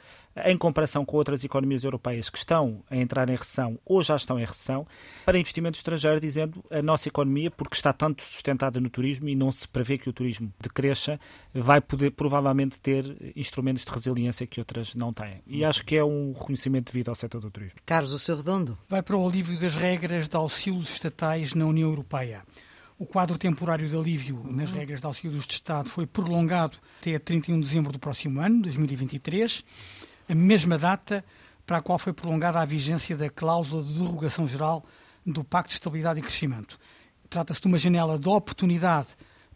S2: em comparação com outras economias europeias que estão a entrar em recessão ou já estão em recessão, para investimento estrangeiro, dizendo a nossa economia, porque está tanto sustentada no turismo e não se prevê que o turismo decresça, vai poder provavelmente ter instrumentos de resiliência que outras não têm. E acho que é um reconhecimento devido ao setor do turismo.
S1: Carlos, o seu redondo?
S3: Vai para o alívio das regras de auxílios estatais na União Europeia. O quadro temporário de alívio nas regras de auxílios de Estado foi prolongado até 31 de dezembro do próximo ano, 2023 a mesma data para a qual foi prolongada a vigência da cláusula de derrogação geral do Pacto de Estabilidade e Crescimento. Trata-se de uma janela de oportunidade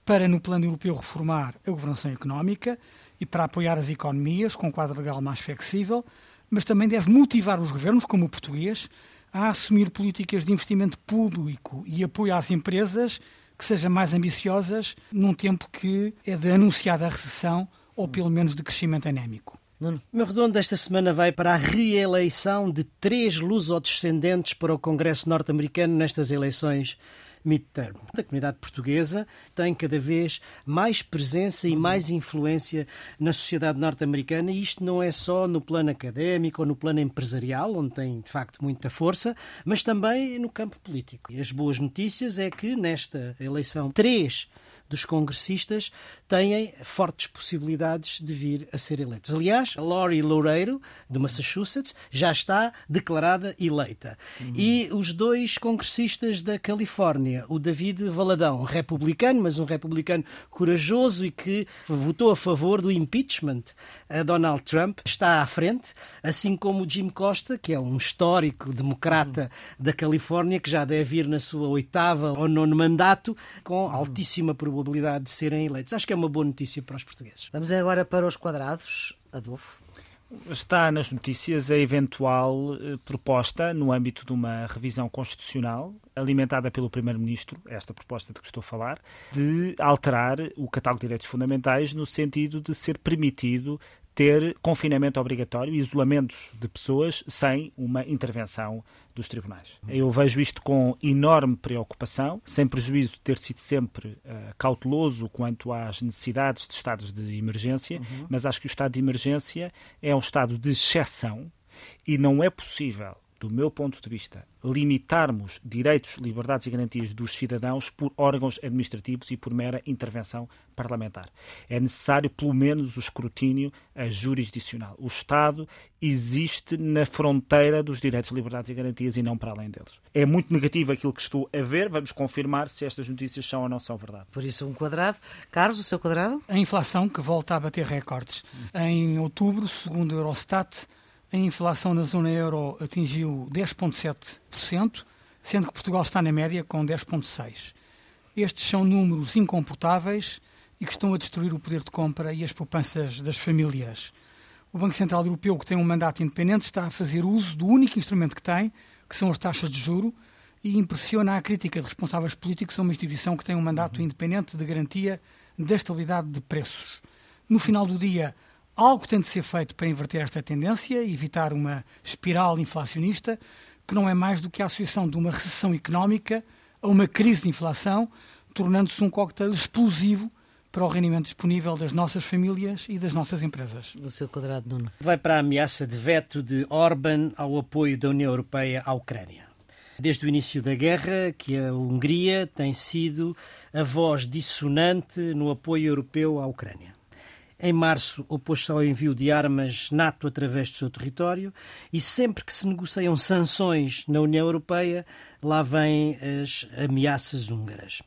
S3: para, no plano europeu, reformar a governação económica e para apoiar as economias com um quadro legal mais flexível, mas também deve motivar os governos, como o português, a assumir políticas de investimento público e apoio às empresas que sejam mais ambiciosas num tempo que é de anunciada recessão ou pelo menos de crescimento anémico.
S4: Nuno. O meu redondo desta semana vai para a reeleição de três lusodescendentes para o Congresso norte-americano nestas eleições midterm. A comunidade portuguesa tem cada vez mais presença e mais influência na sociedade norte-americana e isto não é só no plano académico ou no plano empresarial, onde tem de facto muita força, mas também no campo político. E as boas notícias é que nesta eleição três dos congressistas têm fortes possibilidades de vir a ser eleitos. Aliás, Lori Loureiro, de Massachusetts, já está declarada eleita. Uhum. E os dois congressistas da Califórnia, o David Valadão, republicano, mas um republicano corajoso e que votou a favor do impeachment a Donald Trump, está à frente, assim como o Jim Costa, que é um histórico democrata uhum. da Califórnia, que já deve ir na sua oitava ou nono mandato, com altíssima probabilidade probabilidade de serem eleitos. Acho que é uma boa notícia para os portugueses.
S1: Vamos agora para os quadrados. Adolfo.
S2: Está nas notícias a eventual eh, proposta, no âmbito de uma revisão constitucional, alimentada pelo Primeiro-Ministro, esta proposta de que estou a falar, de alterar o catálogo de direitos fundamentais no sentido de ser permitido ter confinamento obrigatório e isolamentos de pessoas sem uma intervenção dos tribunais. Eu vejo isto com enorme preocupação, sem prejuízo de ter sido sempre uh, cauteloso quanto às necessidades de estados de emergência, uhum. mas acho que o estado de emergência é um estado de exceção e não é possível do meu ponto de vista, limitarmos direitos, liberdades e garantias dos cidadãos por órgãos administrativos e por mera intervenção parlamentar. É necessário, pelo menos, o escrutínio jurisdicional. O Estado existe na fronteira dos direitos, liberdades e garantias e não para além deles. É muito negativo aquilo que estou a ver. Vamos confirmar se estas notícias são ou não são verdade.
S1: Por isso, um quadrado. Carlos, o seu quadrado?
S3: A inflação que volta a bater recordes. Em outubro, segundo o Eurostat, a inflação na zona euro atingiu 10,7%, sendo que Portugal está na média com 10,6%. Estes são números incomportáveis e que estão a destruir o poder de compra e as poupanças das famílias. O Banco Central Europeu, que tem um mandato independente, está a fazer uso do único instrumento que tem, que são as taxas de juro, e impressiona a crítica de responsáveis políticos a uma instituição que tem um mandato independente de garantia da estabilidade de preços. No final do dia, Algo tem de ser feito para inverter esta tendência e evitar uma espiral inflacionista, que não é mais do que a associação de uma recessão económica a uma crise de inflação, tornando-se um coquetel explosivo para o rendimento disponível das nossas famílias e das nossas empresas.
S1: O seu quadrado, Nuno.
S4: Vai para a ameaça de veto de Orban ao apoio da União Europeia à Ucrânia. Desde o início da guerra, que a Hungria tem sido a voz dissonante no apoio europeu à Ucrânia. Em março, opôs-se ao envio de armas NATO através do seu território e sempre que se negociam sanções na União Europeia, lá vêm as ameaças húngaras.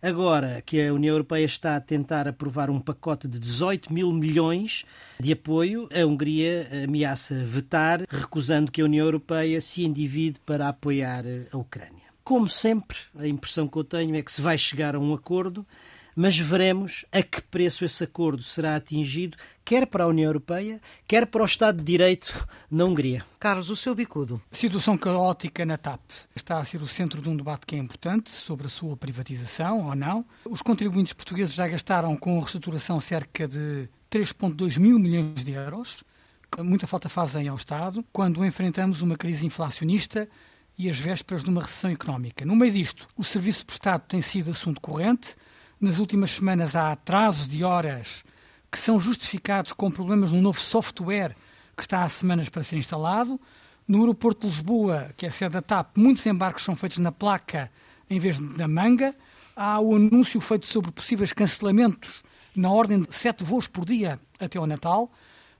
S4: Agora que a União Europeia está a tentar aprovar um pacote de 18 mil milhões de apoio, a Hungria ameaça vetar, recusando que a União Europeia se endivide para apoiar a Ucrânia. Como sempre, a impressão que eu tenho é que se vai chegar a um acordo, mas veremos a que preço esse acordo será atingido, quer para a União Europeia, quer para o Estado de Direito na Hungria.
S1: Carlos, o seu bicudo.
S3: Situação caótica na TAP está a ser o centro de um debate que é importante sobre a sua privatização ou não. Os contribuintes portugueses já gastaram com a reestruturação cerca de 3,2 mil milhões de euros. Muita falta fazem ao Estado quando enfrentamos uma crise inflacionista e as vésperas de uma recessão económica. No meio disto, o serviço prestado tem sido assunto corrente nas últimas semanas há atrasos de horas que são justificados com problemas no novo software que está há semanas para ser instalado. No aeroporto de Lisboa, que é a sede da TAP, muitos embarques são feitos na placa em vez de na manga. Há o anúncio feito sobre possíveis cancelamentos na ordem de sete voos por dia até ao Natal.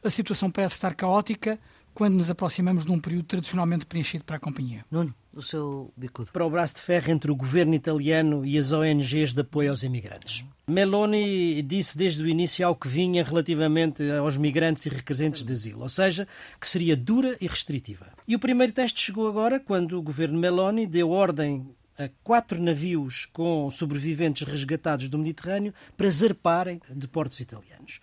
S3: A situação parece estar caótica quando nos aproximamos de um período tradicionalmente preenchido para a companhia.
S1: Nuno, o seu bicudo.
S4: Para o braço de ferro entre o governo italiano e as ONGs de apoio aos imigrantes. Meloni disse desde o início ao que vinha relativamente aos migrantes e requerentes de asilo, ou seja, que seria dura e restritiva. E o primeiro teste chegou agora quando o governo Meloni deu ordem a quatro navios com sobreviventes resgatados do Mediterrâneo para zarparem de portos italianos.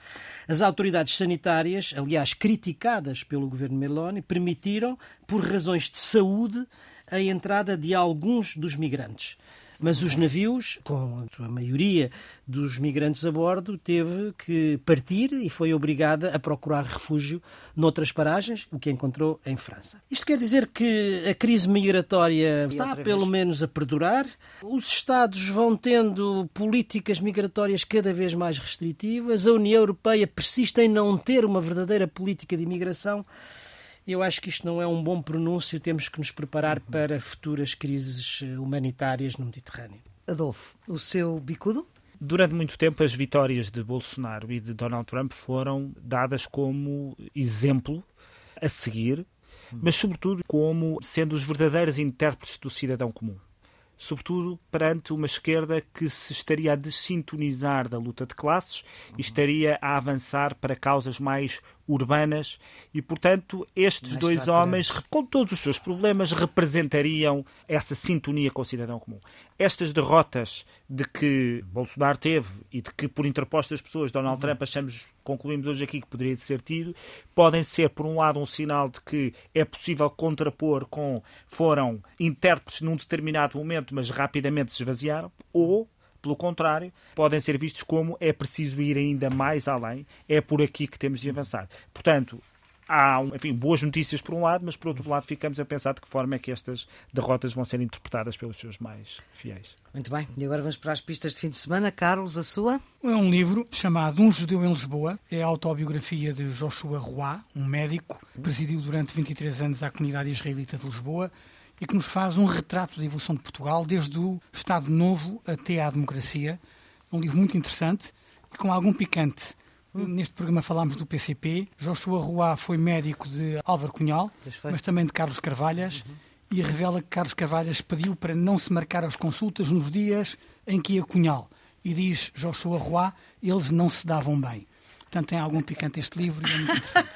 S4: As autoridades sanitárias, aliás criticadas pelo governo Meloni, permitiram, por razões de saúde, a entrada de alguns dos migrantes. Mas os navios, com a maioria dos migrantes a bordo, teve que partir e foi obrigada a procurar refúgio noutras paragens, o que encontrou em França. Isto quer dizer que a crise migratória está pelo menos a perdurar. Os Estados vão tendo políticas migratórias cada vez mais restritivas. A União Europeia persiste em não ter uma verdadeira política de imigração. Eu acho que isto não é um bom pronúncio, temos que nos preparar para futuras crises eh, humanitárias no Mediterrâneo.
S1: Adolfo, o seu bicudo?
S2: Durante muito tempo, as vitórias de Bolsonaro e de Donald Trump foram dadas como exemplo a seguir, mas, sobretudo, como sendo os verdadeiros intérpretes do cidadão comum sobretudo perante uma esquerda que se estaria a desintonizar da luta de classes e estaria a avançar para causas mais urbanas e, portanto, estes mais dois homens, com todos os seus problemas, representariam essa sintonia com o cidadão comum. Estas derrotas de que Bolsonaro teve e de que, por interpostas pessoas, Donald uhum. Trump achamos, concluímos hoje aqui que poderia ser tido, podem ser, por um lado, um sinal de que é possível contrapor com foram intérpretes num determinado momento, mas rapidamente se esvaziaram, ou pelo contrário, podem ser vistos como é preciso ir ainda mais além, é por aqui que temos de avançar. Portanto, há enfim, boas notícias por um lado, mas por outro lado ficamos a pensar de que forma é que estas derrotas vão ser interpretadas pelos seus mais fiéis.
S1: Muito bem, e agora vamos para as pistas de fim de semana. Carlos, a sua?
S3: É um livro chamado Um Judeu em Lisboa. É a autobiografia de Joshua Roy, um médico que presidiu durante 23 anos a comunidade israelita de Lisboa e que nos faz um retrato da evolução de Portugal desde o Estado Novo até à democracia. É um livro muito interessante e com algum picante Neste programa falámos do PCP. Joshua Roy foi médico de Álvaro Cunhal, mas também de Carlos Carvalhas, uhum. e revela que Carlos Carvalhas pediu para não se marcar as consultas nos dias em que ia Cunhal. E diz Joshua Roy, eles não se davam bem. Portanto, tem algum picante este livro e é muito interessante.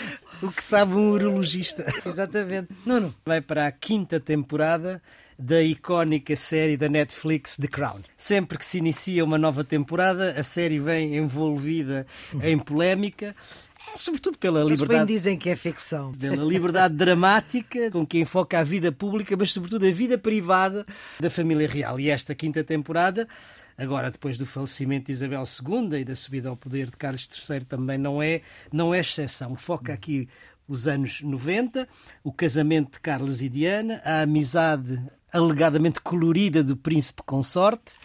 S3: <laughs>
S4: o que sabe um urologista.
S1: Exatamente. Nuno.
S4: Vai para a quinta temporada da icónica série da Netflix The Crown. Sempre que se inicia uma nova temporada, a série vem envolvida em polémica é sobretudo pela liberdade.
S1: Bem dizem que é ficção.
S4: Pela liberdade dramática com que enfoca a vida pública, mas sobretudo a vida privada da família real. E esta quinta temporada agora depois do falecimento de Isabel II e da subida ao poder de Carlos III também não é, não é exceção. Foca aqui os anos 90, o casamento de Carlos e Diana, a amizade alegadamente colorida do príncipe consorte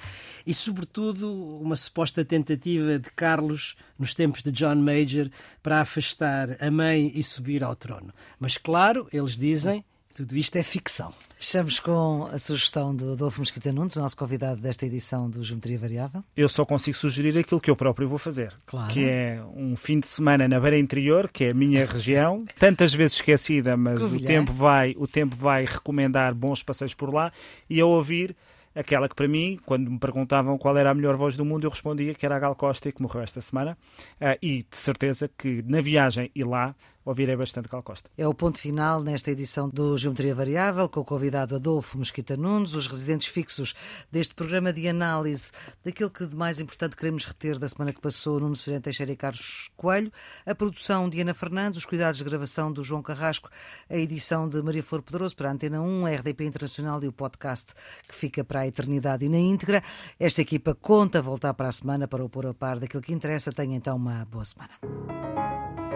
S4: e, sobretudo, uma suposta tentativa de Carlos, nos tempos de John Major, para afastar a mãe e subir ao trono. Mas, claro, eles dizem tudo isto é ficção.
S1: Fechamos com a sugestão do Adolfo Mosquita Nunes, nosso convidado desta edição do Geometria Variável.
S2: Eu só consigo sugerir aquilo que eu próprio vou fazer, claro. que é um fim de semana na Beira Interior, que é a minha região, tantas vezes esquecida, mas o tempo vai, o tempo vai recomendar bons passeios por lá e a ouvir aquela que para mim, quando me perguntavam qual era a melhor voz do mundo, eu respondia que era a Gal Costa, que morreu esta semana, uh, e de certeza que na viagem e lá ouvirei bastante Gal Costa.
S1: É o ponto final nesta edição do Geometria Variável, com o convidado Adolfo Mesquita Nunes, os residentes fixos deste programa de análise daquilo que de mais importante queremos reter da semana que passou, Nuno Ferreira Teixeira e Carlos Coelho, a produção de Ana Fernandes, os cuidados de gravação do João Carrasco, a edição de Maria Flor Pedroso para a Antena 1, a RDP Internacional e o podcast que fica para a eternidade e na íntegra. Esta equipa conta voltar para a semana para o pôr a par daquilo que interessa. Tenha então uma boa semana.